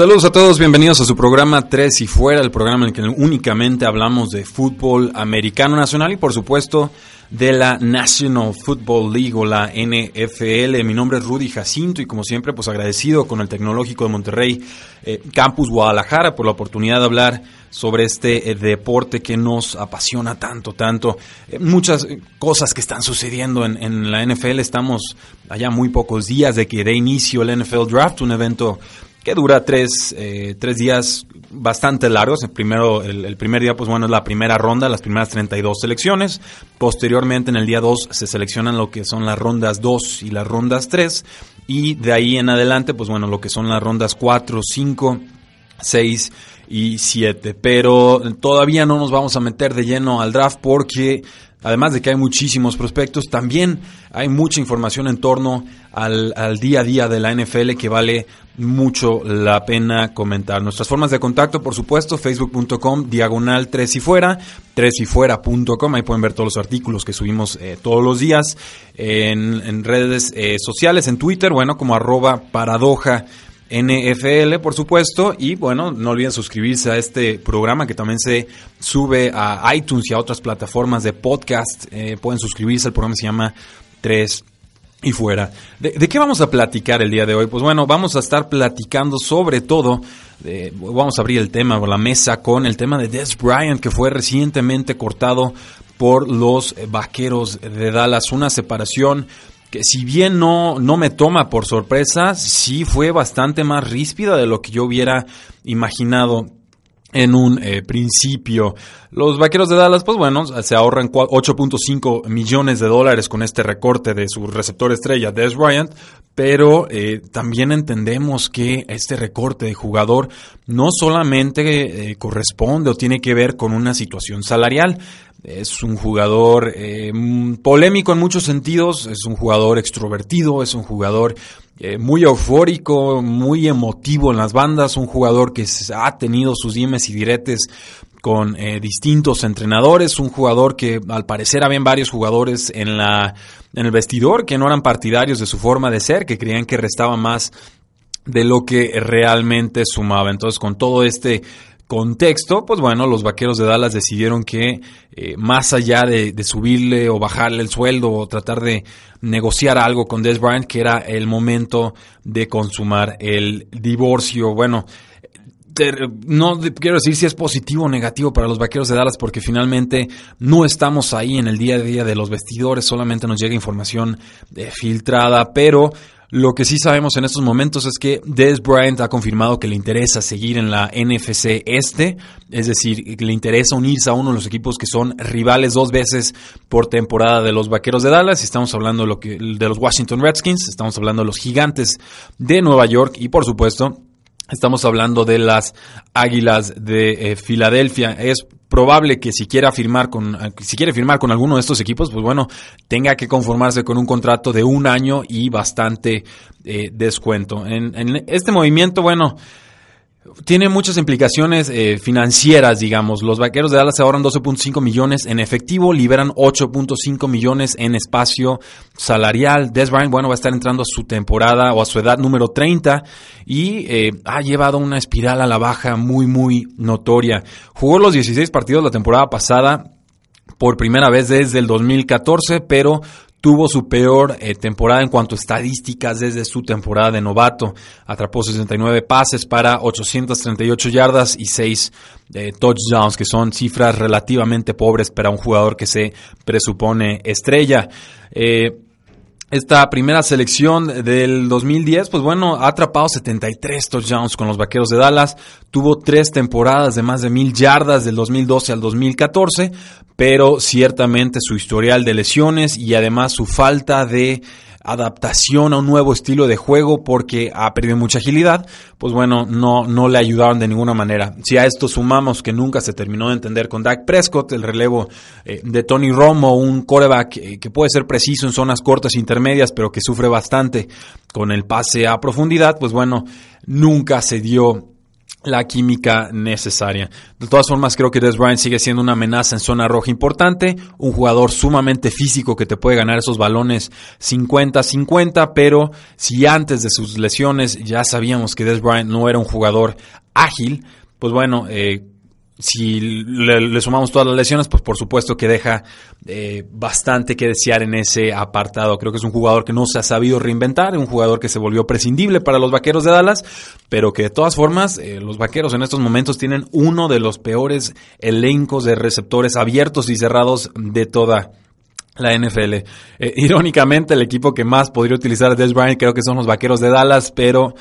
Saludos a todos, bienvenidos a su programa 3 y fuera, el programa en el que únicamente hablamos de fútbol americano nacional y por supuesto de la National Football League o la NFL. Mi nombre es Rudy Jacinto y como siempre pues agradecido con el Tecnológico de Monterrey eh, Campus Guadalajara por la oportunidad de hablar sobre este eh, deporte que nos apasiona tanto, tanto. Eh, muchas cosas que están sucediendo en, en la NFL. Estamos allá muy pocos días de que dé inicio el NFL Draft, un evento que dura tres, eh, tres días bastante largos. El, primero, el, primer día, pues bueno, es la primera ronda, las primeras 32 selecciones. Posteriormente, en el día 2, se seleccionan lo que son las rondas 2 y las rondas 3. Y de ahí en adelante, pues bueno, lo que son las rondas 4, 5, 6 y 7. Pero todavía no nos vamos a meter de lleno al draft porque Además de que hay muchísimos prospectos, también hay mucha información en torno al, día a día de la NFL que vale mucho la pena comentar. Nuestras formas de contacto, por supuesto, facebook.com, diagonal 3 y fuera, 3 y fuera.com, ahí pueden ver todos los artículos que subimos eh, todos los días en, redes eh, sociales, en Twitter, bueno, como arroba paradoja NFL, por supuesto. Y bueno, no olviden suscribirse a este programa que también se sube a iTunes y a otras plataformas de podcast. Eh, pueden suscribirse, el programa se llama 3 y fuera. ¿De, qué vamos a platicar el día de hoy? Pues bueno, vamos a estar platicando sobre todo, vamos a abrir el tema o la mesa con el tema de Des Bryant, que fue recientemente cortado por los vaqueros de Dallas. Una separación que si bien no, no me toma por sorpresa, sí fue bastante más ríspida de lo que yo hubiera imaginado en un eh, principio. Los vaqueros de Dallas, pues bueno, se ahorran 8.5 millones de dólares con este recorte de su receptor estrella, Des Bryant, pero eh, también entendemos que este recorte de jugador no solamente eh, corresponde o tiene que ver con una situación salarial, es un jugador eh, polémico en muchos sentidos, es un jugador extrovertido, es un jugador eh, muy eufórico, muy emotivo en las bandas, un jugador que ha tenido sus dimes y diretes con eh, distintos entrenadores, un jugador que al parecer habían varios jugadores en la en el vestidor que no eran partidarios de su forma de ser, que creían que restaba más de lo que realmente sumaba. Entonces, con todo este contexto, pues bueno, los vaqueros de Dallas decidieron que eh, más allá de, subirle o bajarle el sueldo o tratar de negociar algo con Des Bryant, que era el momento de consumar el divorcio. Bueno, no quiero decir si es positivo o negativo para los vaqueros de Dallas porque finalmente no estamos ahí en el día a día de los vestidores, solamente nos llega información eh, filtrada, pero lo que sí sabemos en estos momentos es que Des Bryant ha confirmado que le interesa seguir en la NFC Este, es decir, que le interesa unirse a uno de los equipos que son rivales dos veces por temporada de los Vaqueros de Dallas. Estamos hablando de, los Washington Redskins, estamos hablando de los Gigantes de Nueva York y por supuesto Estamos hablando de las Águilas de eh, Filadelfia. Es probable que si quiera firmar con, si quiere firmar con alguno de estos equipos, pues bueno, tenga que conformarse con un contrato de un año y bastante eh, descuento. En, en este movimiento, bueno, tiene muchas implicaciones eh, financieras, digamos. Los vaqueros de Dallas ahorran 12.5 millones en efectivo, liberan 8.5 millones en espacio salarial. Des Bryant, bueno, va a estar entrando a su temporada o a su edad número 30 y eh, ha llevado una espiral a la baja muy, muy notoria. Jugó los 16 partidos la temporada pasada por primera vez desde el 2014, pero tuvo su peor eh, temporada en cuanto a estadísticas desde su temporada de novato. Atrapó 69 pases para 838 yardas y 6 eh, touchdowns, que son cifras relativamente pobres para un jugador que se presupone estrella. Eh, esta primera selección del 2010, pues bueno, ha atrapado 73 touchdowns con los Vaqueros de Dallas, tuvo tres temporadas de más de mil yardas del 2012 al 2014, pero ciertamente su historial de lesiones y además su falta de adaptación a un nuevo estilo de juego porque ha perdido mucha agilidad, pues bueno, no, no le ayudaron de ninguna manera. Si a esto sumamos que nunca se terminó de entender con Dak Prescott, el relevo eh, de Tony Romo, un coreback eh, que puede ser preciso en zonas cortas e intermedias, pero que sufre bastante con el pase a profundidad, pues bueno, nunca se dio la química necesaria. De todas formas, creo que Des Bryant sigue siendo una amenaza en zona roja importante, un jugador sumamente físico que te puede ganar esos balones 50-50, pero si antes de sus lesiones ya sabíamos que Des Bryant no era un jugador ágil, pues bueno, eh, si le, sumamos todas las lesiones, pues por supuesto que deja eh, bastante que desear en ese apartado. Creo que es un jugador que no se ha sabido reinventar, un jugador que se volvió prescindible para los Vaqueros de Dallas, pero que de todas formas eh, los Vaqueros en estos momentos tienen uno de los peores elencos de receptores abiertos y cerrados de toda la NFL. Eh, irónicamente, el equipo que más podría utilizar a Des Bryant creo que son los Vaqueros de Dallas, pero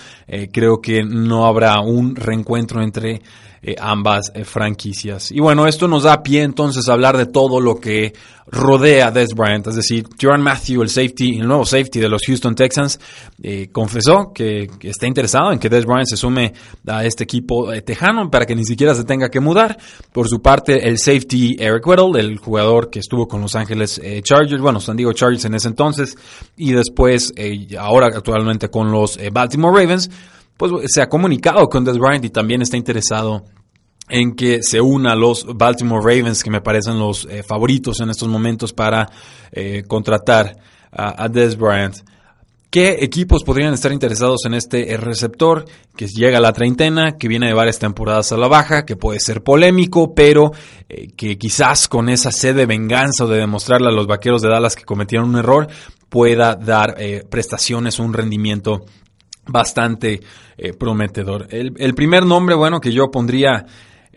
creo que no habrá un reencuentro entre eh, ambas eh, franquicias. Y bueno, esto nos da pie entonces a hablar de todo lo que rodea a Des Bryant, es decir, John Matthew, el safety, el nuevo safety de los Houston Texans, eh, confesó que, está interesado en que Des Bryant se sume a este equipo tejano para que ni siquiera se tenga que mudar. Por su parte, el safety Eric Weddle, el jugador que estuvo con Los Ángeles Chargers, bueno, San Diego Chargers en ese entonces, y después, ahora actualmente con los Baltimore Ravens, pues se ha comunicado con Des Bryant y también está interesado en que se una a los Baltimore Ravens, que me parecen los eh, favoritos en estos momentos para eh, contratar a, Des Bryant. ¿Qué equipos podrían estar interesados en este receptor que llega a la treintena, que viene de varias temporadas a la baja, que puede ser polémico, pero eh, que quizás con esa sed de venganza o de demostrarle a los vaqueros de Dallas que cometieron un error, pueda dar prestaciones, un rendimiento bastante eh, prometedor. El, primer nombre, bueno, que yo pondría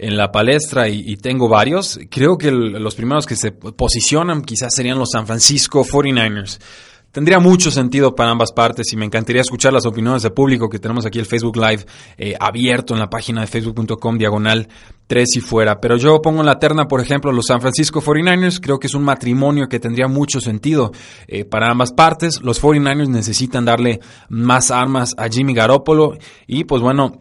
en la palestra y, tengo varios, creo que los primeros que se posicionan quizás serían los San Francisco 49ers. Tendría mucho sentido para ambas partes y me encantaría escuchar las opiniones del público que tenemos aquí el Facebook Live eh, abierto en la página de facebook.com diagonal 3 y fuera. Pero yo pongo en la terna, por ejemplo, los San Francisco 49ers. Creo que es un matrimonio que tendría mucho sentido eh, para ambas partes. Los 49ers necesitan darle más armas a Jimmy Garoppolo y pues bueno,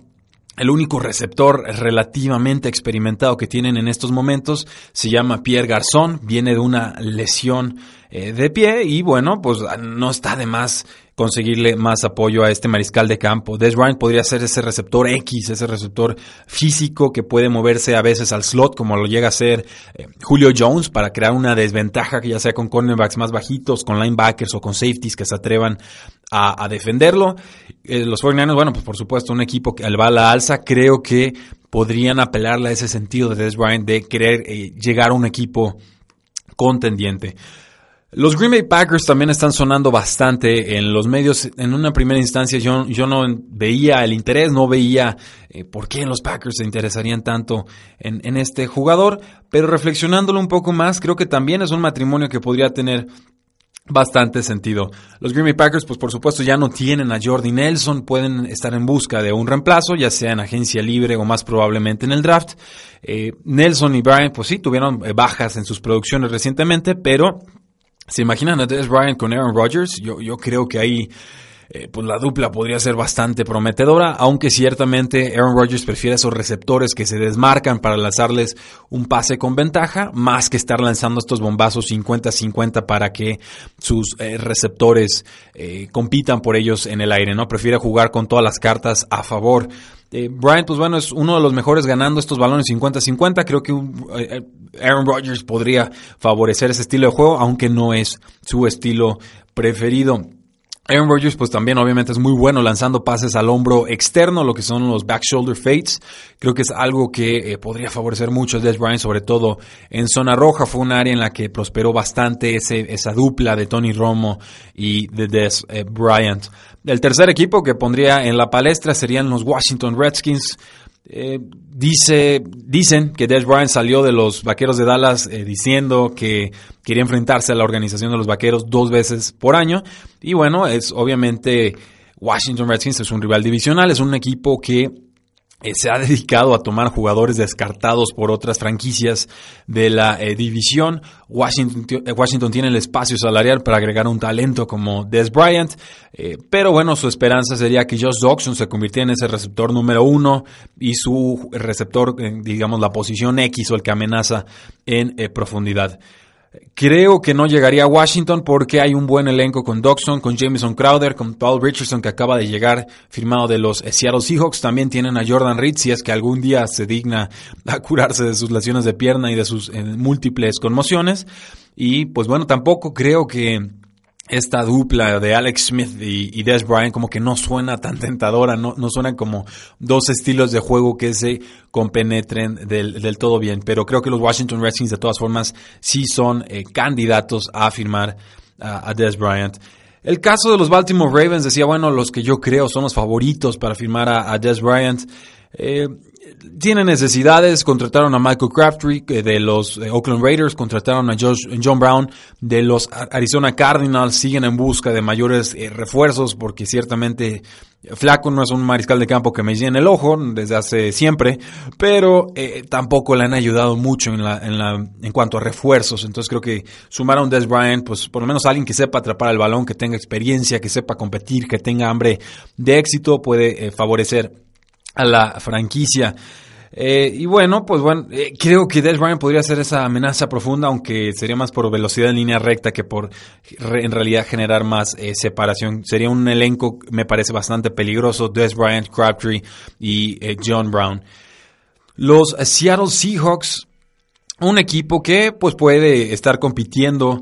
el único receptor relativamente experimentado que tienen en estos momentos se llama Pierre Garzón, viene de una lesión eh, de pie y bueno, pues no está de más conseguirle más apoyo a este mariscal de campo. Des podría ser ese receptor X, ese receptor físico que puede moverse a veces al slot como lo llega a ser eh, Julio Jones para crear una desventaja que ya sea con cornerbacks más bajitos, con linebackers o con safeties que se atrevan a, defenderlo. Eh, los 49ers, bueno, pues por supuesto un equipo que va a la alza, creo que podrían apelarle a ese sentido de Des Bryant de querer llegar a un equipo contendiente. Los Green Bay Packers también están sonando bastante en los medios. En una primera instancia yo, yo no veía el interés, no veía eh, por qué los Packers se interesarían tanto en, en este jugador, pero reflexionándolo un poco más, creo que también es un matrimonio que podría tener bastante sentido. Los Green Bay Packers, pues por supuesto ya no tienen a Jordi Nelson, pueden estar en busca de un reemplazo, ya sea en agencia libre o más probablemente en el draft. Eh, Nelson y Brian, pues sí, tuvieron eh, bajas en sus producciones recientemente, pero ¿Se imaginan a Des Bryant con Aaron Rodgers? Yo, yo creo que ahí eh, pues la dupla podría ser bastante prometedora, aunque ciertamente Aaron Rodgers prefiere esos receptores que se desmarcan para lanzarles un pase con ventaja, más que estar lanzando estos bombazos 50-50 para que sus eh, receptores eh, compitan por ellos en el aire, ¿no? Prefiere jugar con todas las cartas a favor. Bryant, pues bueno, es uno de los mejores ganando estos balones 50-50. Creo que Aaron Rodgers podría favorecer ese estilo de juego, aunque no es su estilo preferido. Aaron Rodgers pues también obviamente es muy bueno lanzando pases al hombro externo, lo que son los back shoulder fades. Creo que es algo que eh, podría favorecer mucho a Des Bryant, sobre todo en zona roja. Fue un área en la que prosperó bastante esa dupla de Tony Romo y de Des eh, Bryant. El tercer equipo que pondría en la palestra serían los Washington Redskins. Eh, dice, dicen que Des Bryant salió de los Vaqueros de Dallas eh, diciendo que quería enfrentarse a la organización de los Vaqueros dos veces por año. Y bueno, es obviamente Washington Redskins es un rival divisional, es un equipo que eh, se ha dedicado a tomar jugadores descartados por otras franquicias de la eh, división. Washington, eh, Washington, tiene el espacio salarial para agregar un talento como Des Bryant, pero bueno, su esperanza sería que Josh Doxson se convirtiera en ese receptor número uno y su receptor, digamos, la posición X o el que amenaza en profundidad. Creo que no llegaría a Washington porque hay un buen elenco con Doxson, con Jameson Crowder, con Paul Richardson que acaba de llegar firmado de los Seattle Seahawks. También tienen a Jordan Reed si es que algún día se digna a curarse de sus lesiones de pierna y de sus eh, múltiples conmociones. Y pues bueno, tampoco creo que esta dupla de Alex Smith y, Des Bryant como que no suena tan tentadora, no, no suenan como dos estilos de juego que se compenetren del, todo bien, pero creo que los Washington Redskins de todas formas sí son eh, candidatos a firmar a Des Bryant. El caso de los Baltimore Ravens decía, bueno, los que yo creo son los favoritos para firmar a, a Des Bryant. Eh, tienen necesidades, contrataron a Michael Crabtree de los eh, Oakland Raiders, contrataron a John Brown de los Arizona Cardinals, siguen en busca de mayores eh, refuerzos porque ciertamente Flaco no es un mariscal de campo que me llene el ojo desde hace siempre, pero eh, tampoco le han ayudado mucho en, la, en, la, en cuanto a refuerzos. Entonces creo que sumar a un Des Bryant, pues por lo menos alguien que sepa atrapar el balón, que tenga experiencia, que sepa competir, que tenga hambre de éxito, puede favorecer a la franquicia. Eh, y bueno, pues bueno, eh, creo que Des Bryant podría ser esa amenaza profunda, aunque sería más por velocidad en línea recta que por en realidad generar más eh, separación. Sería un elenco, me parece bastante peligroso, Des Bryant, Crabtree y John Brown. Los Seattle Seahawks, un equipo que pues puede estar compitiendo.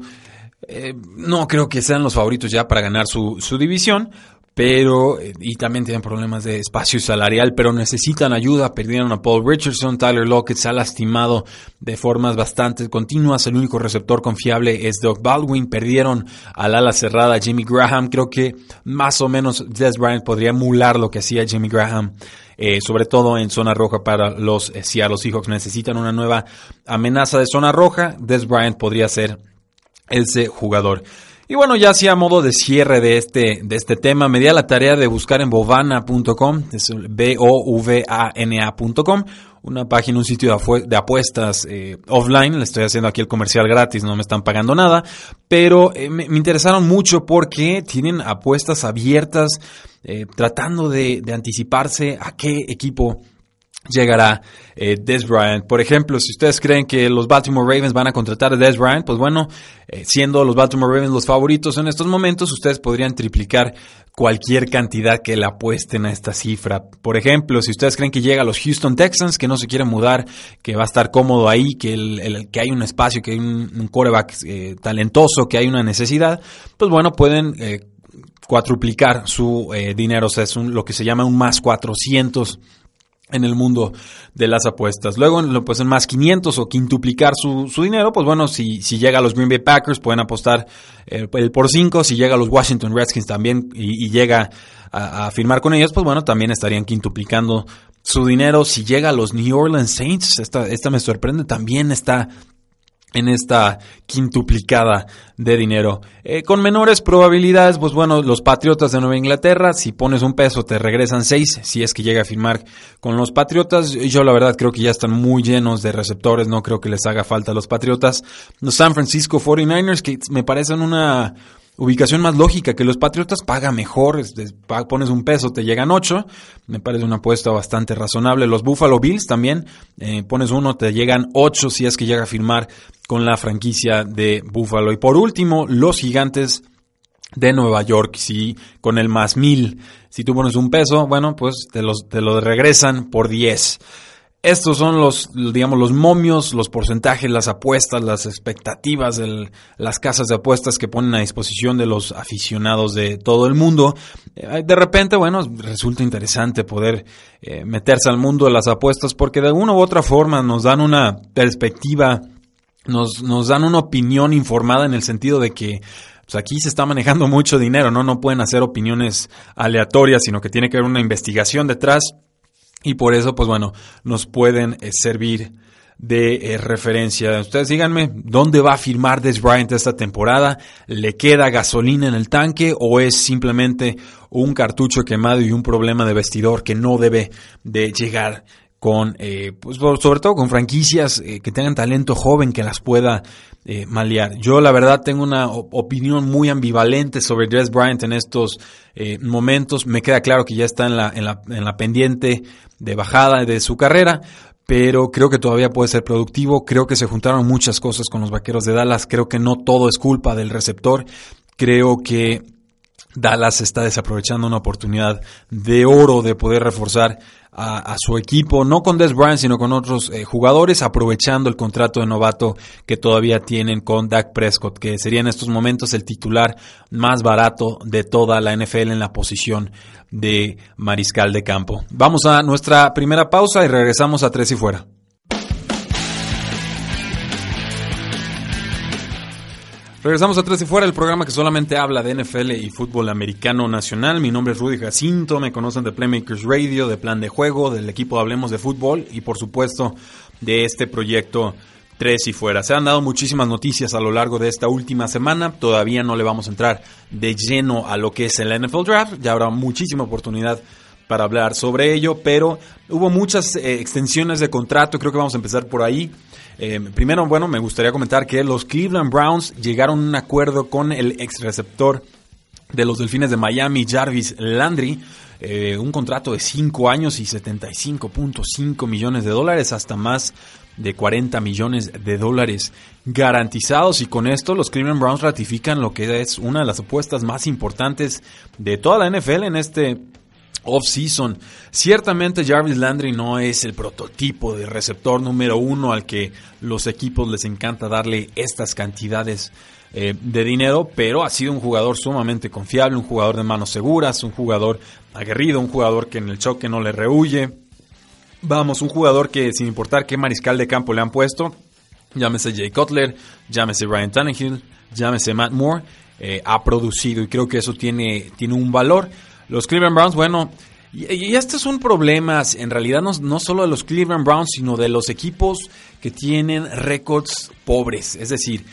no creo que sean los favoritos ya para ganar su, su división, pero eh, y también tienen problemas de espacio salarial, pero necesitan ayuda. Perdieron a Paul Richardson, Tyler Lockett se ha lastimado de formas bastante continuas. El único receptor confiable es Doug Baldwin. Perdieron al ala cerrada Jimmy Graham. Creo que más o menos Des Bryant podría emular lo que hacía Jimmy Graham. Eh, sobre todo en zona roja para los eh, Seattle Seahawks. Necesitan una nueva amenaza de zona roja. Des Bryant podría ser ese jugador. Y bueno, ya así a modo de cierre de este, de este tema, me di a la tarea de buscar en bovana.com, es B-O-V-A-N-A.com, una página, un sitio de apuestas eh, offline. Le estoy haciendo aquí el comercial gratis, no me están pagando nada. Pero eh, me, interesaron mucho porque tienen apuestas abiertas, eh, tratando de, de anticiparse a qué equipo llegará eh, Des Bryant. Por ejemplo, si ustedes creen que los Baltimore Ravens van a contratar a Des Bryant, pues bueno, eh, siendo los Baltimore Ravens los favoritos en estos momentos, ustedes podrían triplicar cualquier cantidad que le apuesten a esta cifra. Por ejemplo, si ustedes creen que llega a los Houston Texans, que no se quieren mudar, que va a estar cómodo ahí, que, el, que hay un espacio, que hay un, un quarterback eh, talentoso, que hay una necesidad, pues bueno, pueden cuatruplicar su dinero, o sea, es lo que se llama un más 400 en el mundo de las apuestas. Luego, pues en más 500 o quintuplicar su, su dinero, pues bueno, si, si llega a los Green Bay Packers pueden apostar eh, el, por 5, si llega a los Washington Redskins también y, llega a, firmar con ellos, pues bueno, también estarían quintuplicando su dinero. Si llega a los New Orleans Saints, esta, esta me sorprende, también está en esta quintuplicada de dinero. Eh, con menores probabilidades, pues bueno, los Patriotas de Nueva Inglaterra, si pones un peso te regresan seis, si es que llega a firmar con los Patriotas. Yo la verdad creo que ya están muy llenos de receptores, no creo que les haga falta a los Patriotas. Los San Francisco 49ers, que me parecen una, ubicación más lógica, que los Patriotas paga mejor, pones un peso, te llegan ocho, me parece una apuesta bastante razonable. Los Buffalo Bills también, eh, pones uno, te llegan ocho si es que llega a firmar con la franquicia de Buffalo. Y por último, los gigantes de Nueva York, si con el más mil, si tú pones un peso, bueno, pues te, los, te lo regresan por diez. Estos son los, digamos, los momios, los porcentajes, las apuestas, las expectativas, de las casas de apuestas que ponen a disposición de los aficionados de todo el mundo. Eh, de repente, bueno, resulta interesante poder eh, meterse al mundo de las apuestas porque de una u otra forma nos dan una perspectiva, nos, nos dan una opinión informada en el sentido de que pues aquí se está manejando mucho dinero, ¿no? No pueden hacer opiniones aleatorias, sino que tiene que haber una investigación detrás y por eso, pues bueno, nos pueden eh, servir de eh, referencia. Ustedes díganme, ¿dónde va a firmar Des Bryant esta temporada? ¿Le queda gasolina en el tanque o es simplemente un cartucho quemado y un problema de vestidor que no debe de llegar con, eh, pues, sobre todo con franquicias eh, que tengan talento joven que las pueda eh, malear. Yo la verdad tengo una opinión muy ambivalente sobre Des Bryant en estos momentos. Me queda claro que ya está en la, en la, en la pendiente de bajada de su carrera, pero creo que todavía puede ser productivo. Creo que se juntaron muchas cosas con los Vaqueros de Dallas. Creo que no todo es culpa del receptor. Creo que Dallas está desaprovechando una oportunidad de oro de poder reforzar a, su equipo, no con Des Bryant, sino con otros eh, jugadores, aprovechando el contrato de novato que todavía tienen con Dak Prescott, que sería en estos momentos el titular más barato de toda la NFL en la posición de mariscal de campo. Vamos a nuestra primera pausa y regresamos a Tres y Fuera. Regresamos a Tres y Fuera, el programa que solamente habla de NFL y fútbol americano nacional. Mi nombre es Rudy Jacinto, me conocen de Playmakers Radio, de Plan de Juego, del equipo Hablemos de Fútbol y por supuesto de este proyecto Tres y Fuera. Se han dado muchísimas noticias a lo largo de esta última semana, todavía no le vamos a entrar de lleno a lo que es el NFL Draft, ya habrá muchísima oportunidad para hablar sobre ello, pero hubo muchas eh, extensiones de contrato, creo que vamos a empezar por ahí. Eh, primero, bueno, me gustaría comentar que los Cleveland Browns llegaron a un acuerdo con el ex receptor de los Delfines de Miami, Jarvis Landry, eh, un contrato de 5 años y 75.5 millones de dólares, hasta más de 40 millones de dólares garantizados y con esto los Cleveland Browns ratifican lo que es una de las apuestas más importantes de toda la NFL en este off-season. Ciertamente Jarvis Landry no es el prototipo de receptor número uno al que los equipos les encanta darle estas cantidades eh, de dinero, pero ha sido un jugador sumamente confiable, un jugador de manos seguras, un jugador aguerrido, un jugador que en el choque no le rehuye. Vamos, un jugador que sin importar qué mariscal de campo le han puesto, llámese Jay Cutler, llámese Ryan Tannehill, llámese Matt Moore, eh, ha producido y creo que eso tiene, tiene un valor. Los Cleveland Browns, bueno, y, este es un problema en realidad no, no, solo de los Cleveland Browns, sino de los equipos que tienen récords pobres. Es decir,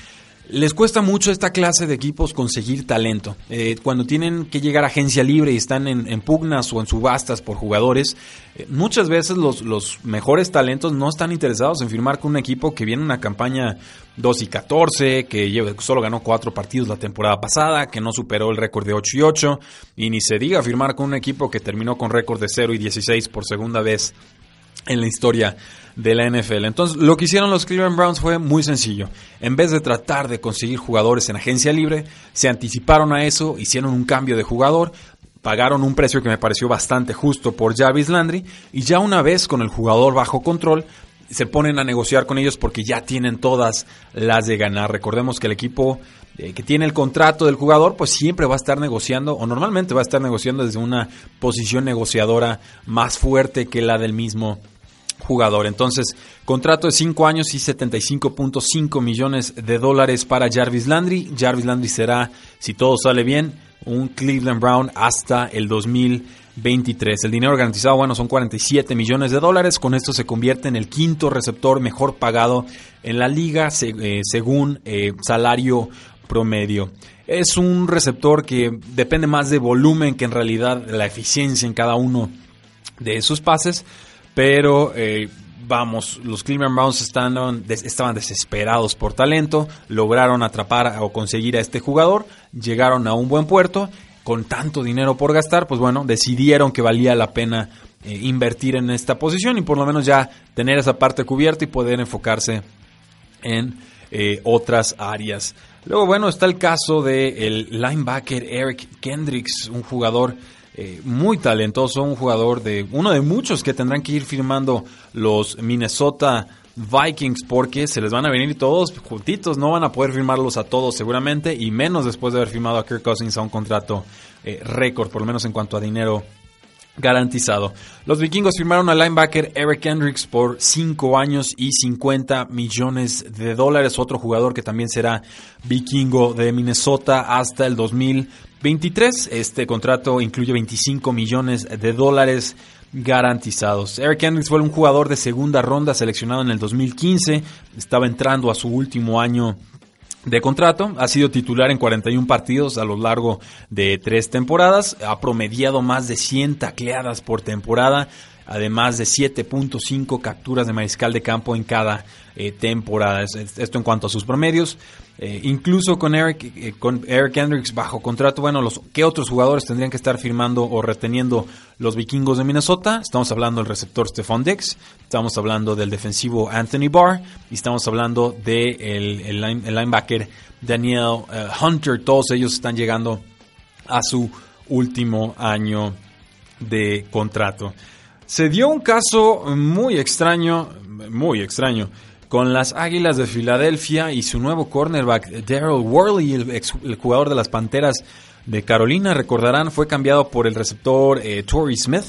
les cuesta mucho esta clase de equipos conseguir talento. Eh, cuando tienen que llegar a agencia libre y están en, pugnas o en subastas por jugadores, eh, muchas veces los, los, mejores talentos no están interesados en firmar con un equipo que viene una campaña 2 y 14, que solo ganó 4 partidos la temporada pasada, que no superó el récord de 8 y 8, y ni se diga firmar con un equipo que terminó con récord de 0 y 16 por segunda vez en la historia de la NFL. Entonces, lo que hicieron los Cleveland Browns fue muy sencillo. En vez de tratar de conseguir jugadores en agencia libre, se anticiparon a eso, hicieron un cambio de jugador, pagaron un precio que me pareció bastante justo por Jarvis Landry y ya una vez con el jugador bajo control, se ponen a negociar con ellos porque ya tienen todas las de ganar. Recordemos que el equipo eh, que tiene el contrato del jugador, pues siempre va a estar negociando, o normalmente va a estar negociando desde una posición negociadora más fuerte que la del mismo jugador. Entonces, contrato de 5 años y 75.5 millones de dólares para Jarvis Landry. Jarvis Landry será, si todo sale bien, un Cleveland Brown hasta el 2023. El dinero garantizado, bueno, son 47 millones de dólares. Con esto se convierte en el quinto receptor mejor pagado en la liga, eh, según eh, salario promedio. Es un receptor que depende más de volumen que en realidad la eficiencia en cada uno de sus pases pero eh, vamos, los Cleveland Browns estaban, desesperados por talento, lograron atrapar o conseguir a este jugador, llegaron a un buen puerto, con tanto dinero por gastar, pues bueno, decidieron que valía la pena eh, invertir en esta posición y por lo menos ya tener esa parte cubierta y poder enfocarse en eh, otras áreas. Luego, bueno, está el caso del linebacker Eric Kendricks, un jugador eh, muy talentoso, un jugador de uno de muchos que tendrán que ir firmando los Minnesota Vikings porque se les van a venir todos juntitos, no van a poder firmarlos a todos seguramente y menos después de haber firmado a Kirk Cousins a un contrato eh, récord, por lo menos en cuanto a dinero garantizado. Los vikingos firmaron al linebacker Eric Hendricks por 5 años y 50 millones de dólares, otro jugador que también será vikingo de Minnesota hasta el 2023. Este contrato incluye 25 millones de dólares garantizados. Eric Hendricks fue un jugador de segunda ronda seleccionado en el 2015, estaba entrando a su último año de contrato, ha sido titular en 41 partidos a lo largo de tres temporadas, ha promediado más de 100 tacleadas por temporada, además de 7.5 capturas de mariscal de campo en cada eh, temporada. Esto en cuanto a sus promedios. Eh, incluso con Eric, eh, con Eric Hendricks bajo contrato, bueno, los, ¿qué otros jugadores tendrían que estar firmando o reteniendo los vikingos de Minnesota? Estamos hablando del receptor Stephon Dix, estamos hablando del defensivo Anthony Barr y estamos hablando del de el, linebacker Daniel Hunter. Todos ellos están llegando a su último año de contrato. Se dio un caso muy extraño, muy extraño, con las Águilas de Filadelfia y su nuevo cornerback Daryl Worley, el, jugador de las Panteras de Carolina. Recordarán, fue cambiado por el receptor eh, Torrey Smith.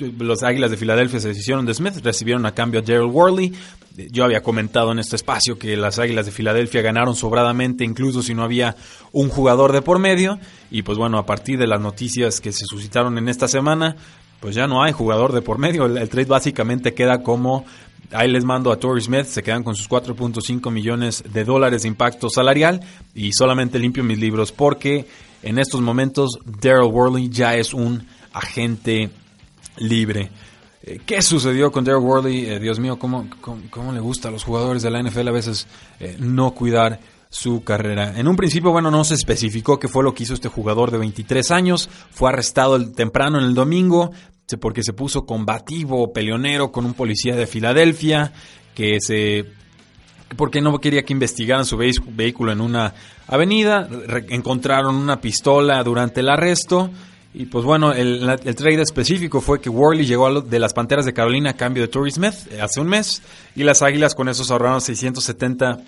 los Águilas de Filadelfia se deshicieron de Smith, recibieron a cambio a Daryl Worley. Yo había comentado en este espacio que las Águilas de Filadelfia ganaron sobradamente, incluso si no había un jugador de por medio. Y pues bueno, a partir de las noticias que se suscitaron en esta semana, pues ya no hay jugador de por medio. El, trade básicamente queda como ahí les mando a Torrey Smith, se quedan con sus 4.5 millones de dólares de impacto salarial y solamente limpio mis libros porque en estos momentos Daryl Worley ya es un agente libre. Eh, ¿Qué sucedió con Daryl Worley? Eh, Dios mío, ¿cómo, ¿cómo, le gusta a los jugadores de la NFL a veces eh, no cuidar su carrera. En un principio, bueno, no se especificó qué fue lo que hizo este jugador de 23 años. Fue arrestado temprano en el domingo porque se puso combativo, peleonero con un policía de Filadelfia que se porque no quería que investigaran su vehículo en una avenida, encontraron una pistola durante el arresto y pues bueno, el, el, trade específico fue que Worley llegó de las Panteras de Carolina a cambio de Torrey Smith eh, hace un mes y las Águilas con esos ahorraron 670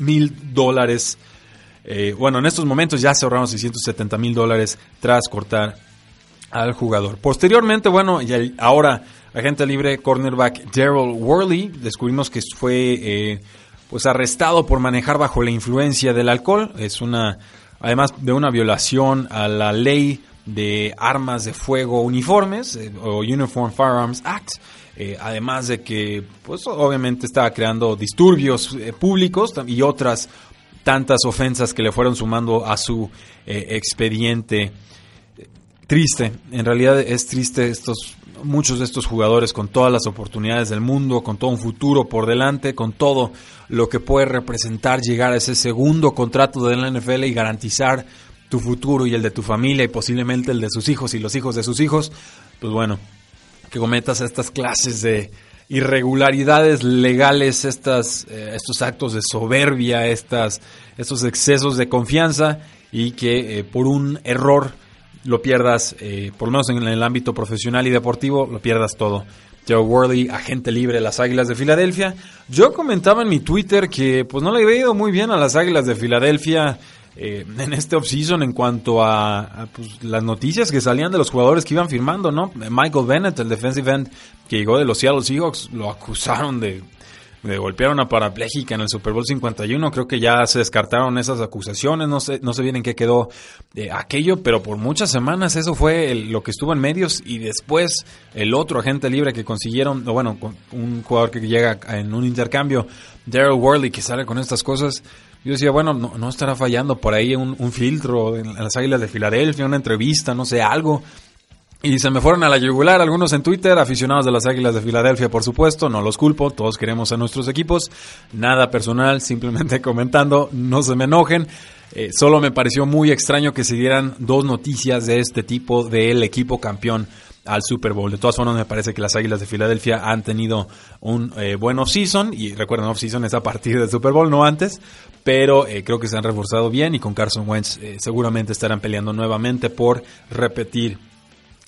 mil dólares. Eh, bueno, en estos momentos ya se ahorraron 670 mil dólares tras cortar al jugador. Posteriormente, bueno, y ahora agente libre cornerback Daryl Worley, descubrimos que fue eh, pues arrestado por manejar bajo la influencia del alcohol. Es una, además de una violación a la ley de armas de fuego uniformes eh, o Uniform Firearms Act. Eh, además de que, pues obviamente estaba creando disturbios eh, públicos y otras tantas ofensas que le fueron sumando a su eh, expediente. Triste, en realidad es triste estos muchos de estos jugadores con todas las oportunidades del mundo, con todo un futuro por delante, con todo lo que puede representar llegar a ese segundo contrato de la NFL y garantizar tu futuro y el de tu familia y posiblemente el de sus hijos y los hijos de sus hijos, pues bueno, que cometas estas clases de irregularidades legales, estas, eh, estos actos de soberbia, estas, estos excesos de confianza y que eh, por un error lo pierdas, eh, por lo menos en el ámbito profesional y deportivo, lo pierdas todo. Joe Worley, agente libre de las Águilas de Filadelfia. Yo comentaba en mi Twitter que pues no le había ido muy bien a las Águilas de Filadelfia eh, en este offseason en cuanto a, pues, las noticias que salían de los jugadores que iban firmando, ¿no? Michael Bennett, el defensive end que llegó de los Seattle Seahawks, lo acusaron de, de golpear una parapléjica en el Super Bowl 51. Creo que ya se descartaron esas acusaciones, no sé, no sé bien en qué quedó eh, aquello, pero por muchas semanas eso fue lo que estuvo en medios y después el otro agente libre que consiguieron, o bueno, un jugador que llega en un intercambio, Daryl Worley, que sale con estas cosas yo decía, bueno, no, estará fallando por ahí un, filtro en, las Águilas de Filadelfia, una entrevista, no sé, algo. Y se me fueron a la yugular algunos en Twitter, aficionados de las Águilas de Filadelfia, por supuesto, no los culpo, todos queremos a nuestros equipos, nada personal, simplemente comentando, no se me enojen. Eh, solo me pareció muy extraño que se dieran dos noticias de este tipo del equipo campeón al Super Bowl. De todas formas, me parece que las Águilas de Filadelfia han tenido un eh, buen off-season. Y recuerden, off-season es a partir del Super Bowl, no antes. Pero eh, creo que se han reforzado bien y con Carson Wentz eh, seguramente estarán peleando nuevamente por repetir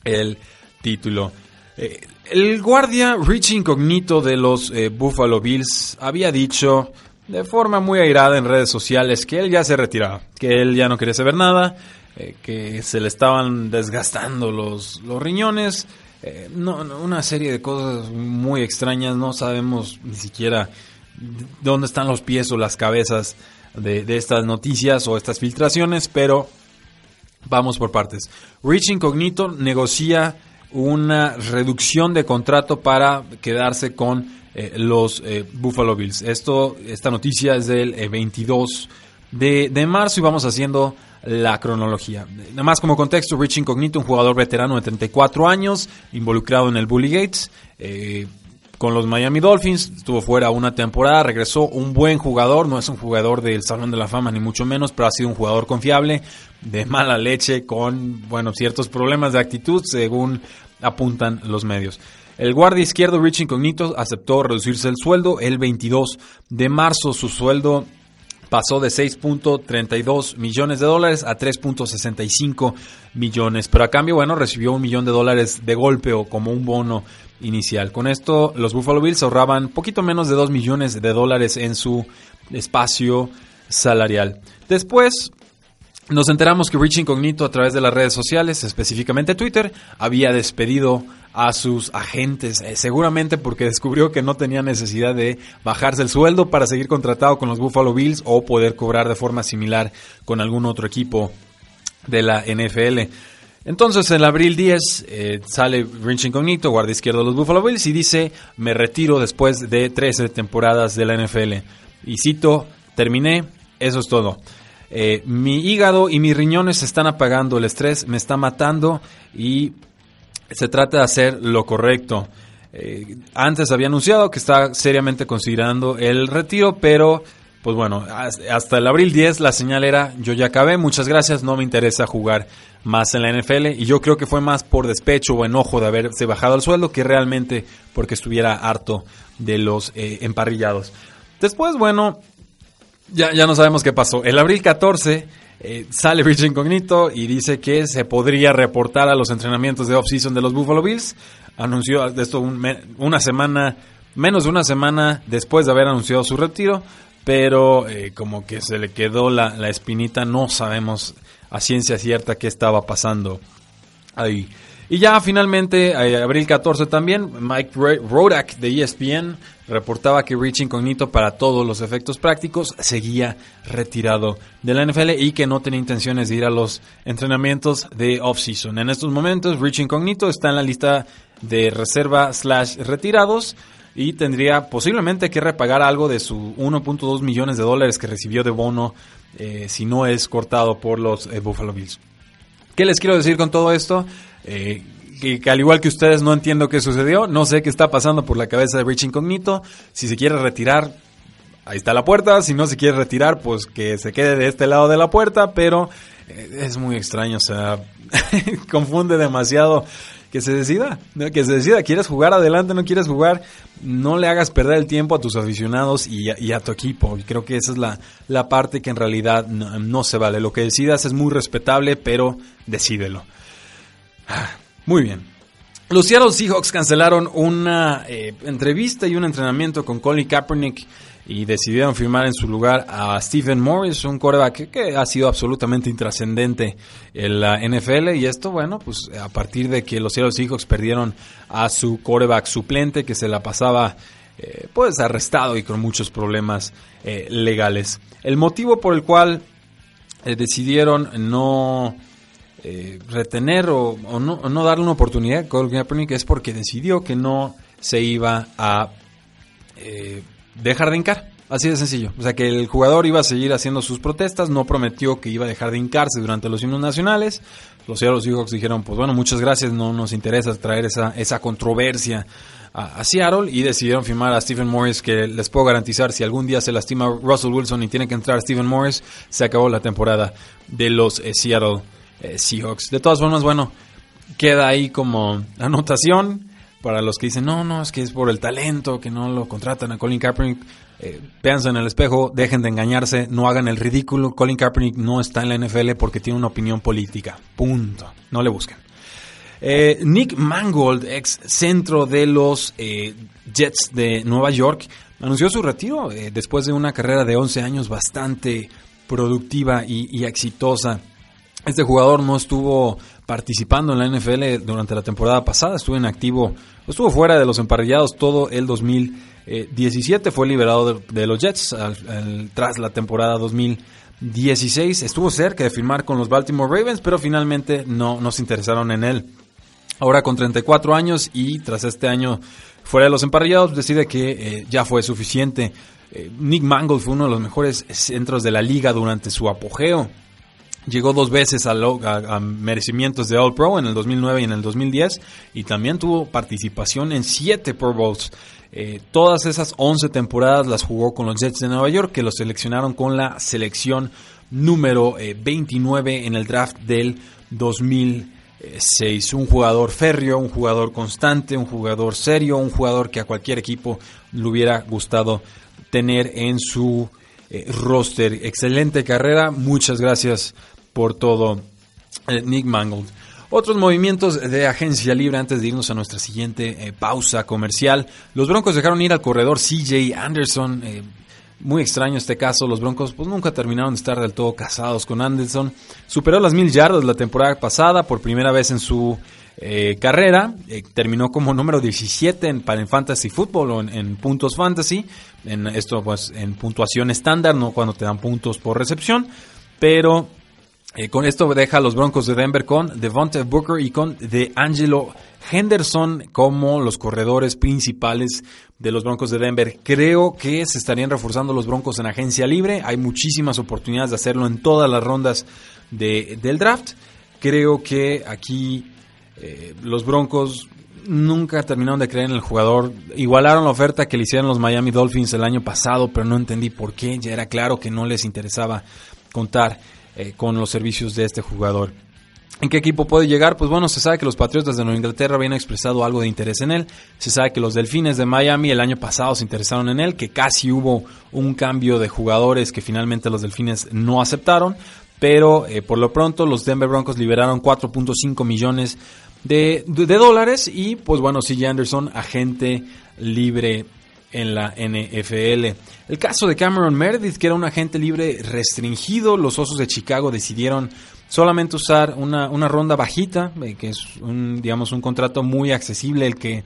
el título. el guardia Rich Incognito de los Buffalo Bills había dicho de forma muy airada en redes sociales que él ya se retiraba, que él ya no quería saber nada, eh, que se le estaban desgastando los, riñones. Eh, una serie de cosas muy extrañas, no sabemos ni siquiera dónde están los pies o las cabezas de, estas noticias o estas filtraciones, pero vamos por partes. Rich Incognito negocia una reducción de contrato para quedarse con eh, los eh, Buffalo Bills. Esto, esta noticia es del 22 de, de marzo y vamos haciendo la cronología. Nada más como contexto, Rich Incognito, un jugador veterano de 34 años, involucrado en el Bully Gates, eh, con los Miami Dolphins, estuvo fuera una temporada, regresó un buen jugador, no es un jugador del Salón de la Fama ni mucho menos, pero ha sido un jugador confiable, de mala leche, con bueno ciertos problemas de actitud, según apuntan los medios. El guardia izquierdo Rich Incognito aceptó reducirse el sueldo el 22 de marzo. Su sueldo pasó de 6.32 millones de dólares a 3.65 millones. Pero a cambio, bueno, recibió un millón de dólares de golpe o como un bono inicial. Con esto, los Buffalo Bills ahorraban poquito menos de 2 millones de dólares en su espacio salarial. Después, nos enteramos que Rich Incognito a través de las redes sociales, específicamente Twitter, había despedido a sus agentes, eh, seguramente porque descubrió que no tenía necesidad de bajarse el sueldo para seguir contratado con los Buffalo Bills o poder cobrar de forma similar con algún otro equipo de la NFL. Entonces, en abril 10 eh, sale Rich Incognito, guardia izquierdo de los Buffalo Bills, y dice, me retiro después de 13 temporadas de la NFL. Y cito, terminé, eso es todo. Eh, mi hígado y mis riñones están apagando, el estrés me está matando y se trata de hacer lo correcto. Eh, antes había anunciado que está seriamente considerando el retiro, pero pues bueno, hasta el abril 10 la señal era yo ya acabé, muchas gracias, no me interesa jugar más en la NFL y yo creo que fue más por despecho o enojo de haberse bajado el sueldo que realmente porque estuviera harto de los eh, emparrillados. Después, bueno, ya, ya no sabemos qué pasó. El abril 14 eh, sale Rich Incognito y dice que se podría reportar a los entrenamientos de off-season de los Buffalo Bills. Anunció esto una semana, menos de una semana después de haber anunciado su retiro, pero eh, como que se le quedó la, la espinita, no sabemos a ciencia cierta qué estaba pasando ahí. Y ya finalmente, eh, abril 14 también, Mike Rodak de ESPN reportaba que Rich Incognito, para todos los efectos prácticos, seguía retirado de la NFL y que no tenía intenciones de ir a los entrenamientos de off-season. En estos momentos, Rich Incognito está en la lista de reserva slash retirados y tendría posiblemente que repagar algo de su 1.2 millones de dólares que recibió de bono eh, si no es cortado por los eh, Buffalo Bills. ¿Qué les quiero decir con todo esto? Eh, que, al igual que ustedes no entiendo qué sucedió, no sé qué está pasando por la cabeza de Rich Incognito. Si se quiere retirar, ahí está la puerta. Si no se quiere retirar, pues que se quede de este lado de la puerta. Pero eh, es muy extraño, o sea, confunde demasiado. Que se decida, que se decida, ¿quieres jugar adelante? ¿No quieres jugar? No le hagas perder el tiempo a tus aficionados y a, tu equipo. Creo que esa es la, la parte que en realidad no, no se vale. Lo que decidas es muy respetable, pero decídelo. Muy bien. Los Seattle Seahawks cancelaron una eh, entrevista y un entrenamiento con Colin Kaepernick y decidieron firmar en su lugar a Stephen Morris, un coreback que ha sido absolutamente intrascendente en la NFL. Y esto, bueno, pues a partir de que los Seattle Seahawks perdieron a su coreback suplente que se la pasaba eh, pues arrestado y con muchos problemas eh, legales. El motivo por el cual decidieron no eh, retener o, no, darle una oportunidad a Colin Kaepernick es porque decidió que no se iba a eh, dejar de hincar. Así de sencillo. O sea que el jugador iba a seguir haciendo sus protestas, no prometió que iba a dejar de hincarse durante los himnos nacionales. Los Seattle dijeron, pues bueno, muchas gracias, no nos interesa traer esa, controversia a, Seattle y decidieron firmar a Stephen Morris que les puedo garantizar si algún día se lastima Russell Wilson y tiene que entrar Stephen Morris, se acabó la temporada de los eh, Seattle eh, Seahawks. De todas formas, bueno, queda ahí como anotación para los que dicen, no, no, es que es por el talento, que no lo contratan a Colin Kaepernick. Eh, en el espejo, dejen de engañarse, no hagan el ridículo. Colin Kaepernick no está en la NFL porque tiene una opinión política. Punto. No le busquen. Eh, Nick Mangold, ex centro de los eh, Jets de Nueva York, anunció su retiro después de una carrera de 11 años bastante productiva y exitosa. Este jugador no estuvo participando en la NFL durante la temporada pasada, estuvo en activo, estuvo fuera de los emparrillados todo el 2017, fue liberado de, los Jets tras la temporada 2016, estuvo cerca de firmar con los Baltimore Ravens, pero finalmente no, no se interesaron en él. Ahora con 34 años y tras este año fuera de los emparrillados, decide que eh, ya fue suficiente. Eh, Nick Mangold fue uno de los mejores centros de la liga durante su apogeo. Llegó dos veces a, merecimientos de All Pro en el 2009 y en el 2010 y también tuvo participación en siete Pro Bowls. Eh, todas esas 11 temporadas las jugó con los Jets de Nueva York que lo seleccionaron con la selección número 29 en el draft del 2000 6. Un jugador férreo, un jugador constante, un jugador serio, un jugador que a cualquier equipo le hubiera gustado tener en su eh, roster. Excelente carrera, muchas gracias por todo, eh, Nick Mangold. Otros movimientos de agencia libre antes de irnos a nuestra siguiente eh, pausa comercial. Los Broncos dejaron ir al corredor CJ Anderson. Muy extraño este caso, los Broncos pues nunca terminaron de estar del todo casados con Anderson. Superó las mil yardas la temporada pasada por primera vez en su eh, carrera. Eh, terminó como número 17 en, para en Fantasy Football o en, puntos Fantasy. En esto pues en puntuación estándar, no cuando te dan puntos por recepción. Pero eh, con esto deja a los Broncos de Denver con Devontae Booker y con DeAngelo Henderson como los corredores principales de los Broncos de Denver. Creo que se estarían reforzando los Broncos en agencia libre. Hay muchísimas oportunidades de hacerlo en todas las rondas del draft. Creo que aquí eh, los Broncos nunca terminaron de creer en el jugador. Igualaron la oferta que le hicieron los Miami Dolphins el año pasado, pero no entendí por qué. Ya era claro que no les interesaba contar eh, con los servicios de este jugador. ¿En qué equipo puede llegar? Pues bueno, se sabe que los Patriotas de Nueva Inglaterra habían expresado algo de interés en él. Se sabe que los Delfines de Miami el año pasado se interesaron en él, que casi hubo un cambio de jugadores que finalmente los Delfines no aceptaron. Pero eh, por lo pronto los Denver Broncos liberaron 4.5 millones de, de, dólares y pues bueno, CJ Anderson, agente libre en la NFL. El caso de Cameron Meredith, que era un agente libre restringido, los Osos de Chicago decidieron solamente usar una, una ronda bajita, eh, que es un, digamos, un contrato muy accesible, el que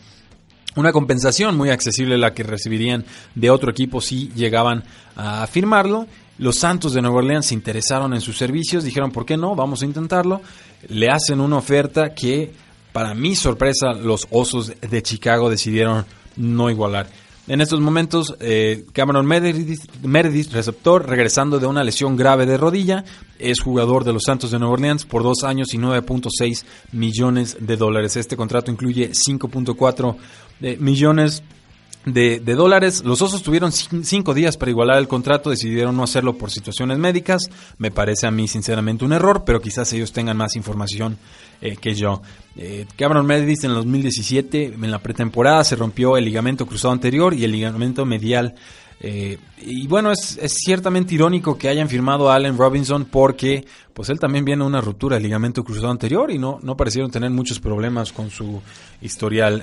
una compensación muy accesible la que recibirían de otro equipo si llegaban a firmarlo. Los Santos de Nueva Orleans se interesaron en sus servicios, dijeron, ¿por qué no? Vamos a intentarlo. Le hacen una oferta que, para mi sorpresa, los Osos de Chicago decidieron no igualar. En estos momentos, eh, Cameron Meredith, receptor, regresando de una lesión grave de rodilla, es jugador de los Santos de Nueva Orleans por dos años y 9.6 millones de dólares. Este contrato incluye 5.4 eh, millones de, dólares. Los Osos tuvieron cinco días para igualar el contrato, decidieron no hacerlo por situaciones médicas. Me parece a mí sinceramente un error, pero quizás ellos tengan más información eh, que yo. Eh, Cameron Meredith en el 2017, en la pretemporada, se rompió el ligamento cruzado anterior y el ligamento medial. Eh, y bueno, es, ciertamente irónico que hayan firmado a Allen Robinson porque pues él también viene una ruptura del ligamento cruzado anterior y no, no parecieron tener muchos problemas con su historial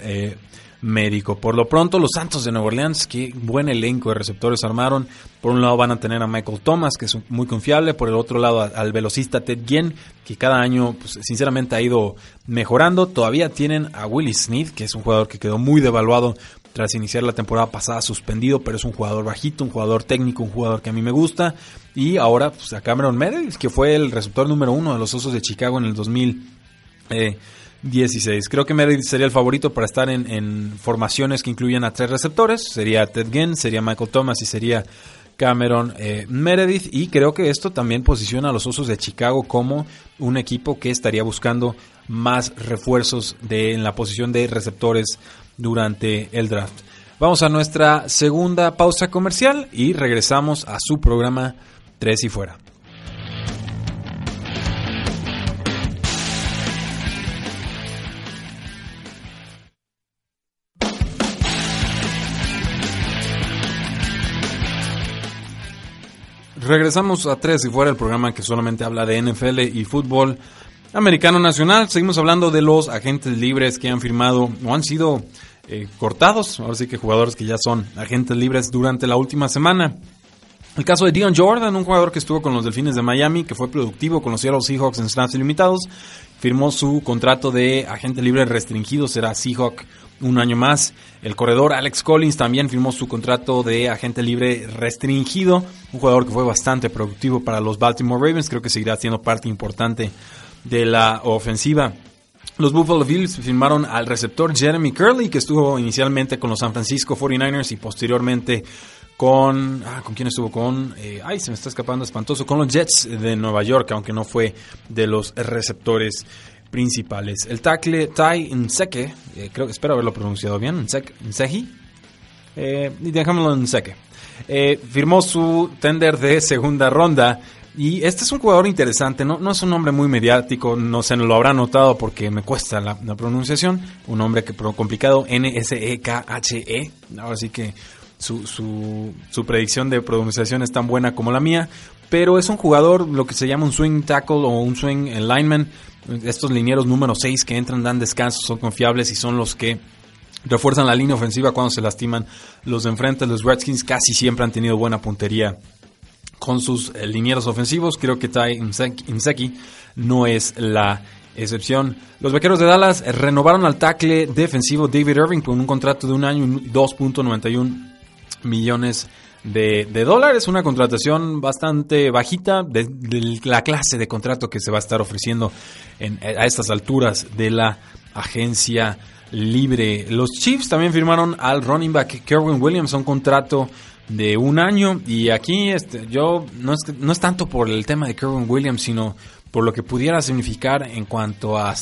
médico. Por lo pronto, los Santos de Nueva Orleans, qué buen elenco de receptores armaron. Por un lado van a tener a Michael Thomas, que es muy confiable. Por el otro lado al velocista Ted Ginn, que cada año, pues, sinceramente, ha ido mejorando. Todavía tienen a Willie Smith, que es un jugador que quedó muy devaluado tras iniciar la temporada pasada suspendido, pero es un jugador bajito, un jugador técnico, un jugador que a mí me gusta. Y ahora pues, a Cameron Meredith, que fue el receptor número uno de los Osos de Chicago en el 2000. 16. Creo que Meredith sería el favorito para estar en, formaciones que incluyan a tres receptores. Sería Ted Ginn, sería Michael Thomas y sería Cameron eh, Meredith. Y creo que esto también posiciona a los Osos de Chicago como un equipo que estaría buscando más refuerzos de, en la posición de receptores durante el draft. Vamos a nuestra segunda pausa comercial y regresamos a su programa Tres y Fuera. Regresamos a tres y fuera el programa que solamente habla de NFL y fútbol americano nacional. Seguimos hablando de los agentes libres que han firmado o han sido eh, cortados. Ahora sí que jugadores que ya son agentes libres durante la última semana. El caso de Dion Jordan, un jugador que estuvo con los Delfines de Miami, que fue productivo con los Seattle Seahawks en snaps ilimitados, firmó su contrato de agente libre restringido, será Seahawk un año más. El corredor Alex Collins también firmó su contrato de agente libre restringido, un jugador que fue bastante productivo para los Baltimore Ravens, creo que seguirá siendo parte importante de la ofensiva Los Buffalo Bills firmaron al receptor Jeremy Curley, que estuvo inicialmente con los San Francisco 49ers y posteriormente con... Ah, ¿Con quién estuvo? Con... Eh, ay, se me está escapando espantoso. Con los Jets de Nueva York, aunque no fue de los receptores principales. El tackle Ty Nseke, eh, creo que espero haberlo pronunciado bien, Nseki, eh, y dejámoslo Nseke. Eh, firmó su tender de segunda ronda y este es un jugador interesante, no, no es un nombre muy mediático, no se lo habrá notado porque me cuesta la, pronunciación, un nombre que, complicado, N-S-E-K-H-E, -E. ahora sí que su, su, predicción de pronunciación es tan buena como la mía, pero es un jugador, lo que se llama un swing tackle o un swing lineman, estos linieros número 6 que entran, dan descanso, son confiables y son los que refuerzan la línea ofensiva cuando se lastiman los de enfrente. Los Redskins casi siempre han tenido buena puntería con sus eh, linieros ofensivos. Creo que Ty Inseki no es la excepción. Los vaqueros de Dallas renovaron al tackle defensivo David Irving con un contrato de un año y 2.91 millones de, dólares. Una contratación bastante bajita de, la clase de contrato que se va a estar ofreciendo a estas alturas de la agencia libre. Los Chiefs también firmaron al running back Kerwin Williams un contrato de un año. Y aquí este, yo no es, no es tanto por el tema de Kerwin Williams, sino por lo que pudiera significar en cuanto a,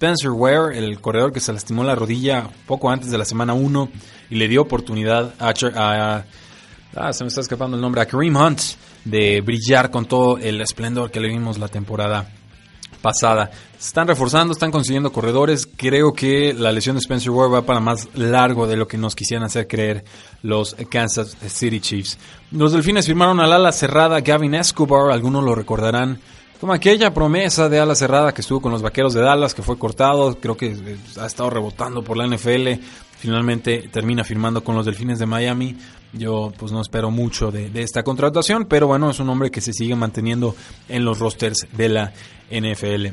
Spencer Ware, el corredor que se lastimó la rodilla poco antes de la semana 1 y le dio oportunidad a, a, ah, se me está escapando el nombre, a Kareem Hunt de brillar con todo el esplendor que le vimos la temporada pasada. Están reforzando, están consiguiendo corredores. Creo que la lesión de Spencer Ware va para más largo de lo que nos quisieran hacer creer los Kansas City Chiefs. Los Delfines firmaron al ala cerrada Gavin Escobar, algunos lo recordarán como aquella promesa de ala cerrada que estuvo con los Vaqueros de Dallas, que fue cortado, creo que eh, ha estado rebotando por la NFL, finalmente termina firmando con los Delfines de Miami. Yo pues no espero mucho de, esta contratación, pero bueno, es un hombre que se sigue manteniendo en los rosters de la NFL.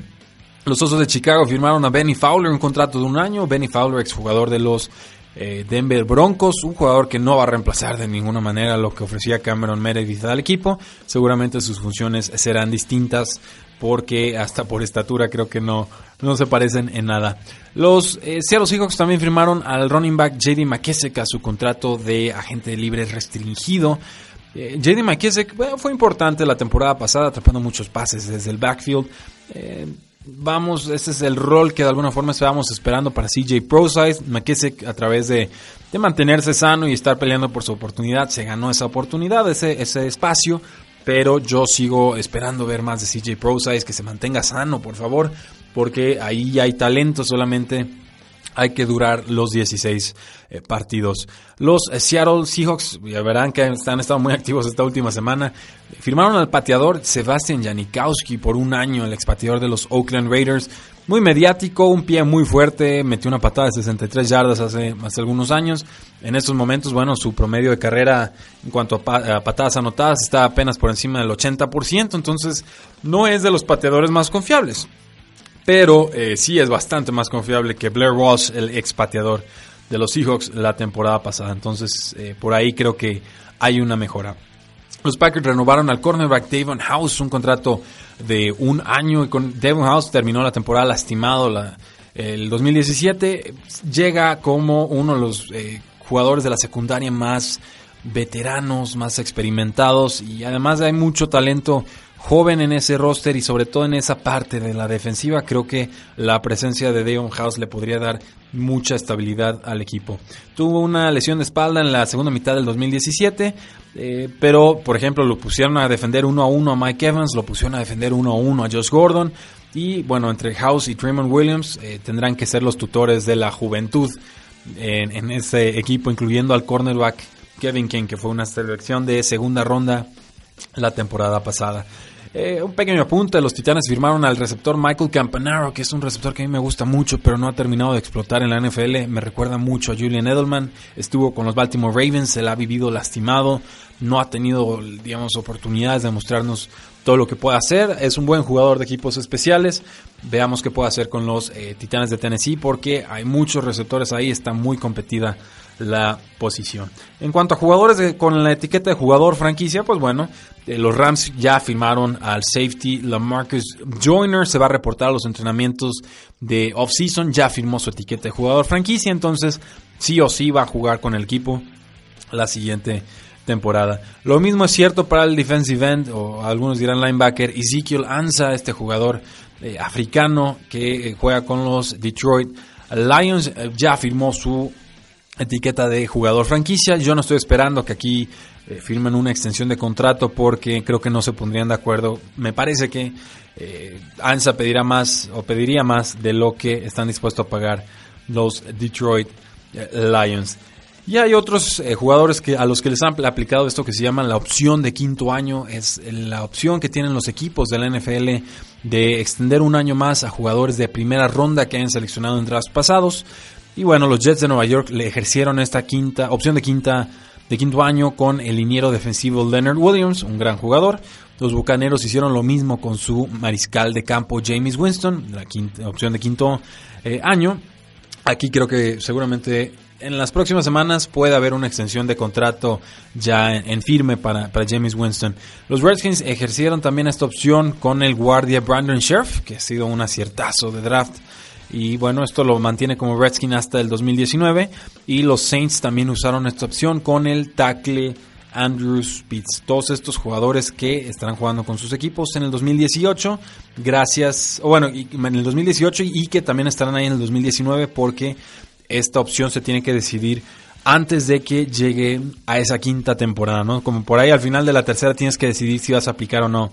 Los Osos de Chicago firmaron a Benny Fowler un contrato de un año. Benny Fowler, exjugador de los eh, Denver Broncos, un jugador que no va a reemplazar de ninguna manera lo que ofrecía Cameron Meredith al equipo. Seguramente sus funciones serán distintas porque hasta por estatura creo que no, no se parecen en nada. Los eh, Seattle Seahawks también firmaron al running back JD McKessick a su contrato de agente libre restringido. Eh, JD fue importante la temporada pasada, atrapando muchos pases desde el backfield. Eh, vamos, ese es el rol que de alguna forma estábamos esperando para CJ ProSize. McKessick a través de, de, mantenerse sano y estar peleando por su oportunidad, se ganó esa oportunidad, ese, ese espacio pero yo sigo esperando ver más de CJ ProSize, que se mantenga sano, por favor, porque ahí hay talento, solamente hay que durar los 16 eh, partidos. Los eh, Seattle Seahawks, ya verán que han estado muy activos esta última semana, firmaron al pateador Sebastian Janikowski por un año, el expateador de los Oakland Raiders. Muy mediático, un pie muy fuerte, metió una patada de 63 yardas hace, hace algunos años. En estos momentos, bueno, su promedio de carrera en cuanto a, patadas anotadas está apenas por encima del 80%, entonces no es de los pateadores más confiables. Pero eh, sí es bastante más confiable que Blair Walsh, el ex pateador de los Seahawks la temporada pasada. Entonces, eh, por ahí creo que hay una mejora. Los Packers renovaron al cornerback Davon House un contrato de un año y con Devon House terminó la temporada lastimado. La, el 2017 llega como uno de los eh, jugadores de la secundaria más veteranos, más experimentados y además hay mucho talento joven en ese roster y sobre todo en esa parte de la defensiva. Creo que la presencia de Devon House le podría dar mucha estabilidad al equipo. Tuvo una lesión de espalda en la segunda mitad del 2017, eh, pero por ejemplo lo pusieron a defender uno a uno a Mike Evans, lo pusieron a defender uno a uno a Josh Gordon y bueno, entre House y Tremont Williams eh, tendrán que ser los tutores de la juventud en, en ese equipo, incluyendo al cornerback Kevin King, que fue una selección de segunda ronda la temporada pasada. Eh, un pequeño apunte, los Titanes firmaron al receptor Michael Campanaro, que es un receptor que a mí me gusta mucho, pero no ha terminado de explotar en la NFL. Me recuerda mucho a Julian Edelman. Estuvo con los Baltimore Ravens, se la ha vivido lastimado, no ha tenido, digamos, oportunidades de mostrarnos todo lo que puede hacer. Es un buen jugador de equipos especiales. Veamos qué puede hacer con los eh, Titanes de Tennessee, porque hay muchos receptores ahí, está muy competida la posición. En cuanto a jugadores con la etiqueta de jugador franquicia, pues bueno, eh, los Rams ya firmaron al safety LaMarcus Joyner, se va a reportar a los entrenamientos de off-season, ya firmó su etiqueta de jugador franquicia, entonces sí o sí va a jugar con el equipo la siguiente temporada. Lo mismo es cierto para el defensive end, o algunos dirán linebacker, Ezekiel Ansa, este jugador eh, africano que eh, juega con los Detroit Lions, ya firmó su etiqueta de jugador franquicia. Yo no estoy esperando que aquí eh, firmen una extensión de contrato porque creo que no se pondrían de acuerdo. Me parece que eh, ANSA pedirá más o pediría más de lo que están dispuestos a pagar los Detroit eh, Lions. Y hay otros jugadores que a los que les han aplicado esto que se llama la opción de quinto año. Es la opción que tienen los equipos de la NFL de extender un año más a jugadores de primera ronda que hayan seleccionado en drafts pasados. Y bueno, los Jets de Nueva York le ejercieron esta quinta opción de quinta de quinto año con el liniero defensivo Leonard Williams, un gran jugador. Los Bucaneros hicieron lo mismo con su mariscal de campo James Winston, la quinta, opción de quinto eh, año. Aquí creo que seguramente en las próximas semanas puede haber una extensión de contrato ya en, firme para, para, James Winston. Los Redskins ejercieron también esta opción con el guardia Brandon Scherf, que ha sido un aciertazo de draft y bueno, esto lo mantiene como Redskin hasta el 2019. Y los Saints también usaron esta opción con el tackle Andrew Spitz. Todos estos jugadores que estarán jugando con sus equipos en el 2018, gracias, o bueno, en el 2018 y que también estarán ahí en el 2019 porque esta opción se tiene que decidir antes de que llegue a esa quinta temporada, ¿no? Como por ahí al final de la tercera tienes que decidir si vas a aplicar o no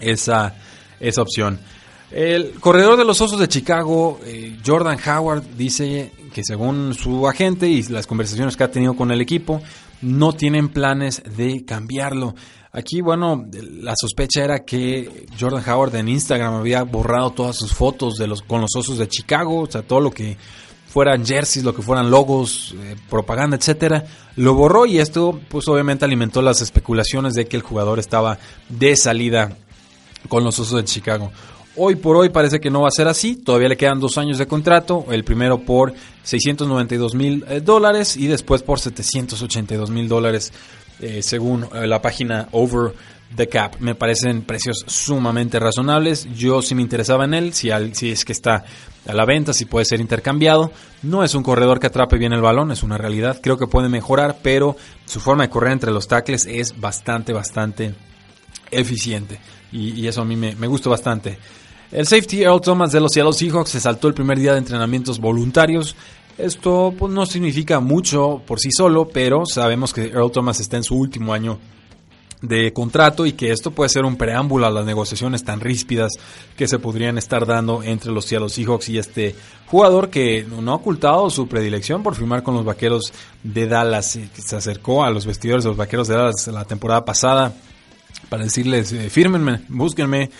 esa, esa opción. El corredor de los Osos de Chicago, eh, Jordan Howard, dice que según su agente y las conversaciones que ha tenido con el equipo, no tienen planes de cambiarlo. Aquí, bueno, la sospecha era que Jordan Howard en Instagram había borrado todas sus fotos de los, con los Osos de Chicago, o sea, todo lo que fueran jerseys, lo que fueran logos, eh, propaganda, etcétera, lo borró y esto, pues obviamente alimentó las especulaciones de que el jugador estaba de salida con los Osos de Chicago. Hoy por hoy parece que no va a ser así, todavía le quedan dos años de contrato, el primero por 692 mil eh, dólares y después por 782 mil dólares eh, según eh, la página Over the Cap. Me parecen precios sumamente razonables, yo sí me interesaba en él, si, es que está a la venta, si puede ser intercambiado. No es un corredor que atrape bien el balón, es una realidad, creo que puede mejorar, pero su forma de correr entre los tackles es bastante, bastante eficiente y, eso a mí me, me gustó bastante. El safety Earl Thomas de los Seattle Seahawks se saltó el primer día de entrenamientos voluntarios. Esto pues, no significa mucho por sí solo, pero sabemos que Earl Thomas está en su último año de contrato y que esto puede ser un preámbulo a las negociaciones tan ríspidas que se podrían estar dando entre los Seattle Seahawks y este jugador que no ha ocultado su predilección por firmar con los Vaqueros de Dallas, que se acercó a los vestidores de los Vaqueros de Dallas la temporada pasada para decirles, eh, fírmenme, búsquenme,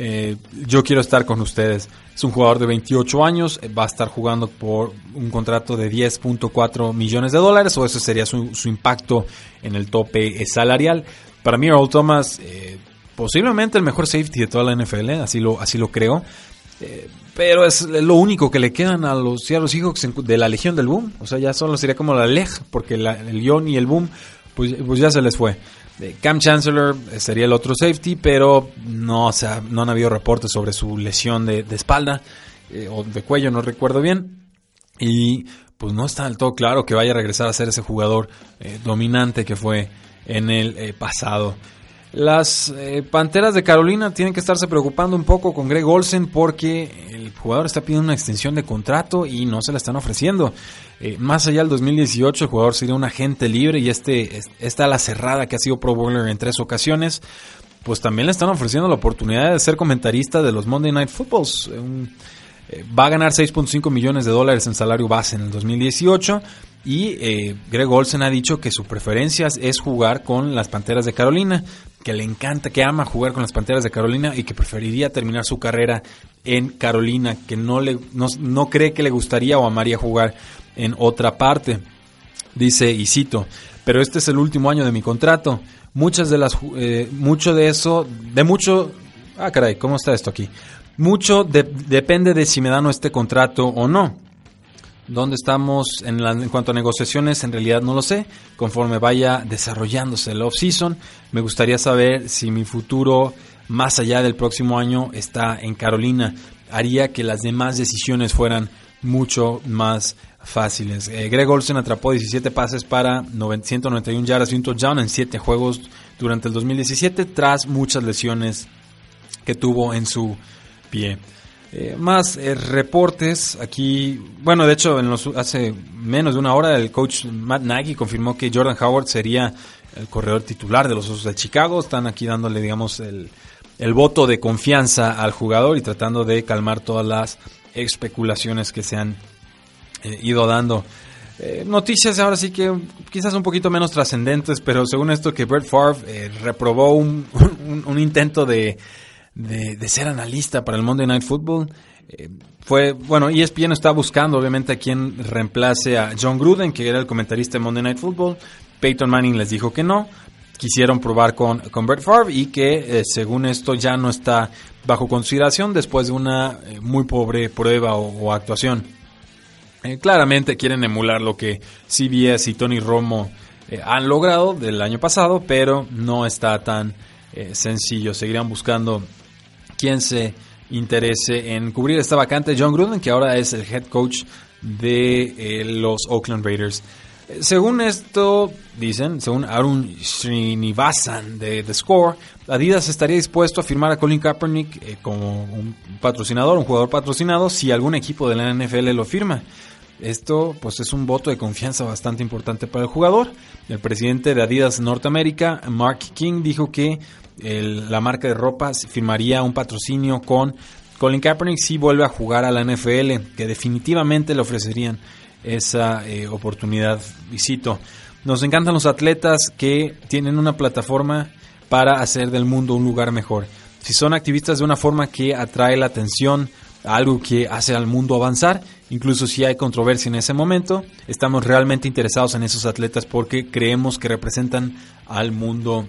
eh, yo quiero estar con ustedes. Es un jugador de 28 años, eh, va a estar jugando por un contrato de 10.4 millones de dólares, o ese sería su, impacto en el tope salarial. Para mí, Earl Thomas, eh, posiblemente el mejor safety de toda la NFL, así lo, así lo creo. pero es lo único que le quedan a los Seattle Seahawks de la Legión del Boom. O sea, ya solo sería como la Leg, porque el Legión y el Boom, pues, pues ya se les fue. Cam Chancellor eh, sería el otro safety, pero no, sea, no han habido reportes sobre su lesión de, espalda eh, o de cuello, no recuerdo bien. Y pues no está del todo claro que vaya a regresar a ser ese jugador eh, dominante que fue en el pasado. Las Panteras de Carolina tienen que estarse preocupando un poco con Greg Olsen porque el jugador está pidiendo una extensión de contrato y no se la están ofreciendo. Eh, más allá del 2018, el jugador sería un agente libre y este, esta la cerrada que ha sido Pro Bowler en tres ocasiones, pues también le están ofreciendo la oportunidad de ser comentarista de los Monday Night Footballs. Eh, va a ganar 6.5 millones de dólares en salario base en el 2018 y eh, Greg Olsen ha dicho que su preferencia es jugar con las Panteras de Carolina, que le encanta, que ama jugar con las Panteras de Carolina y que preferiría terminar su carrera en Carolina, que no, le, no cree que le gustaría o amaría jugar en otra parte. Dice, y cito, pero este es el último año de mi contrato. Muchas de las, eh, mucho de eso, de mucho, ah caray, ¿cómo está esto aquí? Mucho depende de si me dan este contrato o no. ¿Dónde estamos en, en, cuanto a negociaciones? En realidad no lo sé. Conforme vaya desarrollándose el off-season, me gustaría saber si mi futuro más allá del próximo año está en Carolina. Haría que las demás decisiones fueran mucho más fáciles. Eh, Greg Olsen atrapó 17 pases para 191 yardas y un touchdown en 7 juegos durante el 2017 tras muchas lesiones que tuvo en su pie. Eh, más eh, reportes aquí. Bueno, de hecho, en los, hace menos de una hora el coach Matt Nagy confirmó que Jordan Howard sería el corredor titular de los Osos de Chicago. Están aquí dándole, digamos, el, el voto de confianza al jugador y tratando de calmar todas las especulaciones que se han eh, ido dando. noticias ahora sí que quizás un poquito menos trascendentes, pero según esto que Brett Favre reprobó un, un intento de de, ser analista para el Monday Night Football. Eh, fue, bueno, ESPN está buscando obviamente a quien reemplace a John Gruden, que era el comentarista de Monday Night Football. Peyton Manning les dijo que no. Quisieron probar con, con Brett Favre y que eh, según esto ya no está bajo consideración después de una eh, muy pobre prueba o, actuación. claramente quieren emular lo que CBS y Tony Romo han logrado del año pasado, pero no está tan sencillo. Seguirán buscando quien se interese en cubrir esta vacante. John Gruden, que ahora es el head coach de eh, los Oakland Raiders. Eh, según esto, dicen, según Arun Srinivasan de The Score, Adidas estaría dispuesto a firmar a Colin Kaepernick eh, como un patrocinador, un jugador patrocinado, si algún equipo de la NFL lo firma. Esto pues es un voto de confianza bastante importante para el jugador. El presidente de Adidas Norteamérica, Mark King, dijo que la marca de ropa firmaría un patrocinio con Colin Kaepernick si vuelve a jugar a la NFL, que definitivamente le ofrecerían esa eh, oportunidad. Visito. Nos encantan los atletas que tienen una plataforma para hacer del mundo un lugar mejor. Si son activistas de una forma que atrae la atención, algo que hace al mundo avanzar, incluso si hay controversia en ese momento, estamos realmente interesados en esos atletas porque creemos que representan al mundo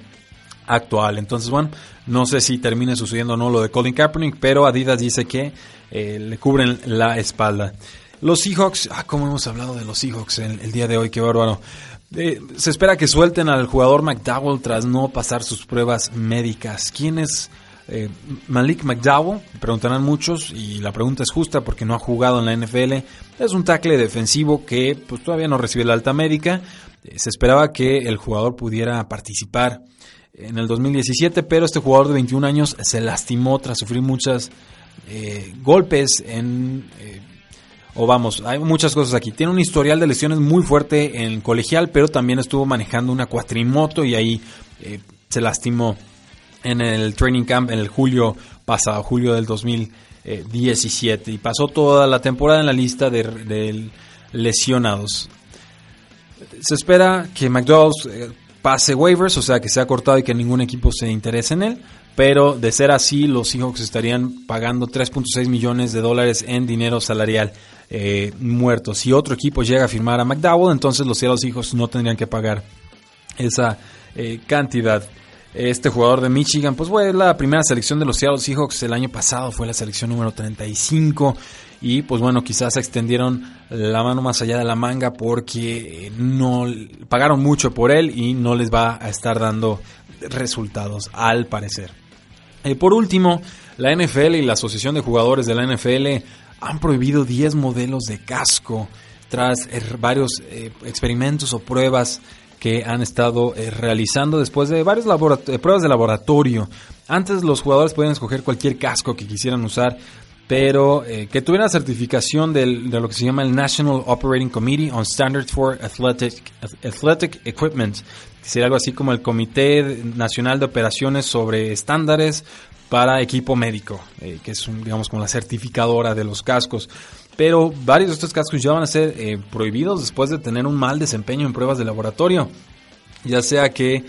actual. Entonces, bueno, no sé si termine sucediendo o no lo de Colin Kaepernick, pero Adidas dice que eh, le cubren la espalda. Los Seahawks, ah, como hemos hablado de los Seahawks el, día de hoy, qué bárbaro. Eh, se espera que suelten al jugador McDowell tras no pasar sus pruebas médicas. ¿Quién es eh, Malik McDowell? Preguntarán muchos y la pregunta es justa porque no ha jugado en la NFL. Es un tackle defensivo que pues, todavía no recibe la alta médica. se esperaba que el jugador pudiera participar en el 2017, pero este jugador de 21 años se lastimó tras sufrir muchos eh, golpes en... Eh, o vamos, hay muchas cosas aquí. Tiene un historial de lesiones muy fuerte en colegial, pero también estuvo manejando una cuatrimoto y ahí eh, se lastimó en el training camp en el julio pasado, julio del 2017. Y pasó toda la temporada en la lista de, lesionados. Se espera que McDonald's pase waivers, o sea que se ha cortado y que ningún equipo se interese en él. Pero de ser así, los Seahawks estarían pagando 3.6 millones de dólares en dinero salarial eh, muerto. Si otro equipo llega a firmar a McDowell, entonces los Seattle Seahawks no tendrían que pagar esa eh, cantidad. Este jugador de Michigan, pues fue la primera selección de los Seattle Seahawks el año pasado, fue la selección número 35 y pues bueno, quizás extendieron la mano más allá de la manga porque no pagaron mucho por él y no les va a estar dando resultados al parecer. Eh, por último, la NFL y la Asociación de Jugadores de la NFL han prohibido 10 modelos de casco tras eh, varios eh, experimentos o pruebas que han estado realizando después de varias pruebas de laboratorio. Antes los jugadores podían escoger cualquier casco que quisieran usar pero eh, que tuviera certificación de lo que se llama el National Operating Committee on Standards for Athletic, Athletic Equipment, que sería algo así como el Comité Nacional de Operaciones sobre Estándares para Equipo Médico, eh, que es, digamos, como la certificadora de los cascos. Pero varios de estos cascos ya van a ser eh, prohibidos después de tener un mal desempeño en pruebas de laboratorio, ya sea que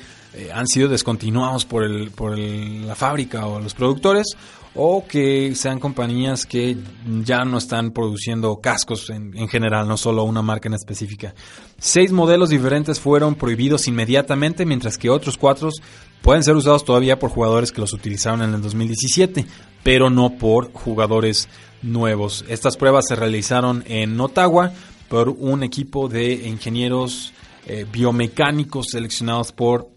han sido descontinuados por, el, por la fábrica o los productores o que sean compañías que ya no están produciendo cascos en, general, no solo una marca en específica. Seis modelos diferentes fueron prohibidos inmediatamente, mientras que otros cuatro pueden ser usados todavía por jugadores que los utilizaron en el 2017, pero no por jugadores nuevos. Estas pruebas se realizaron en Ottawa por un equipo de ingenieros eh, biomecánicos seleccionados por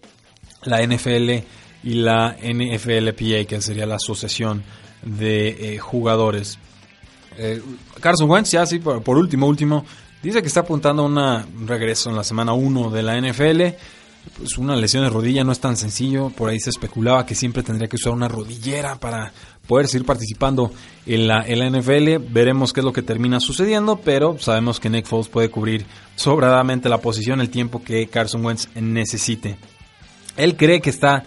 la NFL y la NFLPA, que sería la Asociación de eh, Jugadores. Eh, Carson Wentz, ya sí, por, último, último, dice que está apuntando a un regreso en la semana 1 de la NFL. Pues una lesión de rodilla no es tan sencillo, por ahí se especulaba que siempre tendría que usar una rodillera para poder seguir participando en la, en la NFL. Veremos qué es lo que termina sucediendo, pero sabemos que Nick Foles puede cubrir sobradamente la posición el tiempo que Carson Wentz necesite. Él cree que está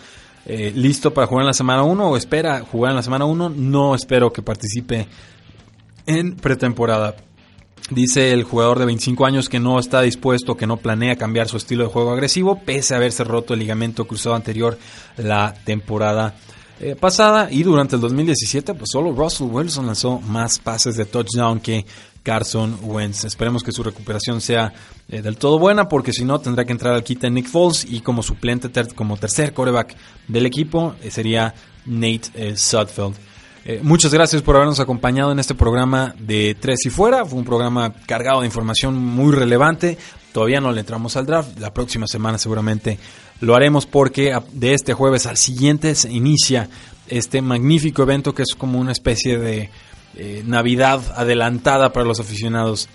eh, listo para jugar en la semana 1 o espera jugar en la semana 1. No espero que participe en pretemporada. Dice el jugador de 25 años que no está dispuesto, que no planea cambiar su estilo de juego agresivo, pese a haberse roto el ligamento cruzado anterior la temporada eh, pasada. Y durante el 2017, pues solo Russell Wilson lanzó más pases de touchdown que Carson Wentz. Esperemos que su recuperación sea eh, del todo buena, porque si no, tendrá que entrar al quita Nick Foles y como suplente, como tercer coreback del equipo, eh, sería Nate Sudfeld. Eh, muchas gracias por habernos acompañado en este programa de Tres y Fuera. Fue un programa cargado de información muy relevante. Todavía no le entramos al draft. La próxima semana seguramente lo haremos porque de este jueves al siguiente se inicia este magnífico evento que es como una especie de eh, Navidad adelantada para los aficionados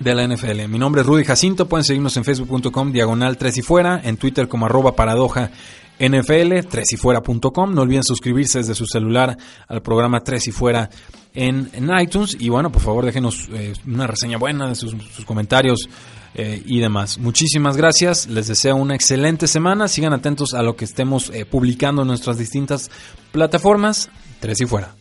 de la NFL. Mi nombre es Rudy Jacinto, pueden seguirnos en facebook.com diagonal 3 y fuera, en Twitter como arroba paradoja NFL, 3 y fuera.com. No olviden suscribirse desde su celular al programa 3 y fuera en, iTunes. Y bueno, por favor déjenos eh, una reseña buena de sus, comentarios eh, y demás. Muchísimas gracias, les deseo una excelente semana. Sigan atentos a lo que estemos publicando en nuestras distintas plataformas. 3 y fuera.